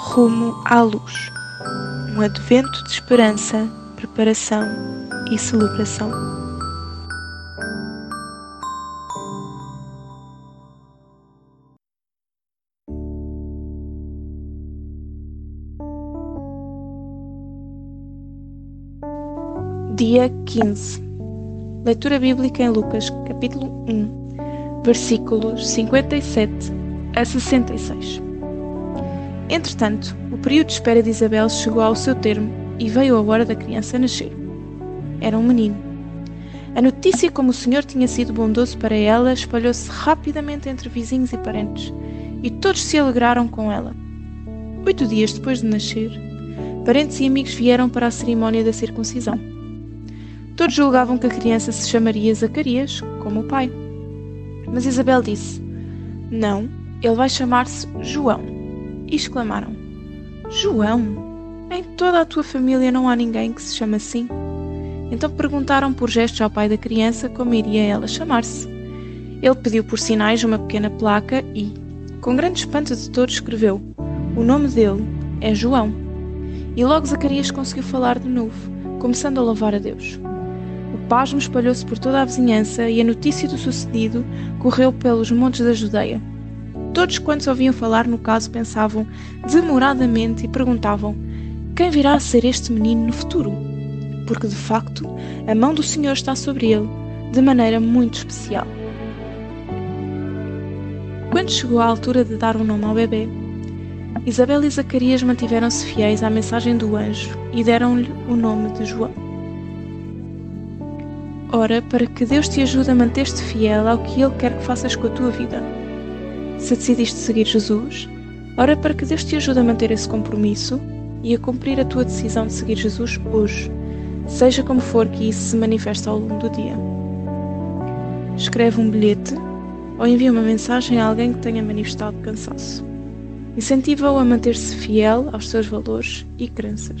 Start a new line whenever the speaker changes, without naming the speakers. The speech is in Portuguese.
Rumo à luz. Um advento de esperança, preparação e celebração. Dia 15. Leitura bíblica em Lucas, capítulo 1, versículos 57 a 66. Entretanto, o período de espera de Isabel chegou ao seu termo e veio a hora da criança nascer. Era um menino. A notícia como o Senhor tinha sido bondoso para ela espalhou-se rapidamente entre vizinhos e parentes, e todos se alegraram com ela. Oito dias depois de nascer, parentes e amigos vieram para a cerimónia da circuncisão. Todos julgavam que a criança se chamaria Zacarias, como o pai. Mas Isabel disse: Não, ele vai chamar-se João. E exclamaram: João? Em toda a tua família não há ninguém que se chame assim? Então perguntaram por gestos ao pai da criança como iria ela chamar-se. Ele pediu por sinais uma pequena placa e, com grande espanto de todos, escreveu: O nome dele é João. E logo Zacarias conseguiu falar de novo, começando a louvar a Deus pasmo espalhou-se por toda a vizinhança e a notícia do sucedido correu pelos montes da Judeia. Todos quantos ouviam falar no caso pensavam demoradamente e perguntavam: Quem virá a ser este menino no futuro? Porque de facto a mão do Senhor está sobre ele, de maneira muito especial. Quando chegou a altura de dar um nome ao bebê, Isabel e Zacarias mantiveram-se fiéis à mensagem do anjo e deram-lhe o nome de João. Ora, para que Deus te ajude a manter-te fiel ao que Ele quer que faças com a tua vida. Se decidiste seguir Jesus, ora para que Deus te ajude a manter esse compromisso e a cumprir a tua decisão de seguir Jesus hoje, seja como for que isso se manifeste ao longo do dia. Escreve um bilhete ou envia uma mensagem a alguém que tenha manifestado cansaço. Incentiva-o a manter-se fiel aos seus valores e crenças.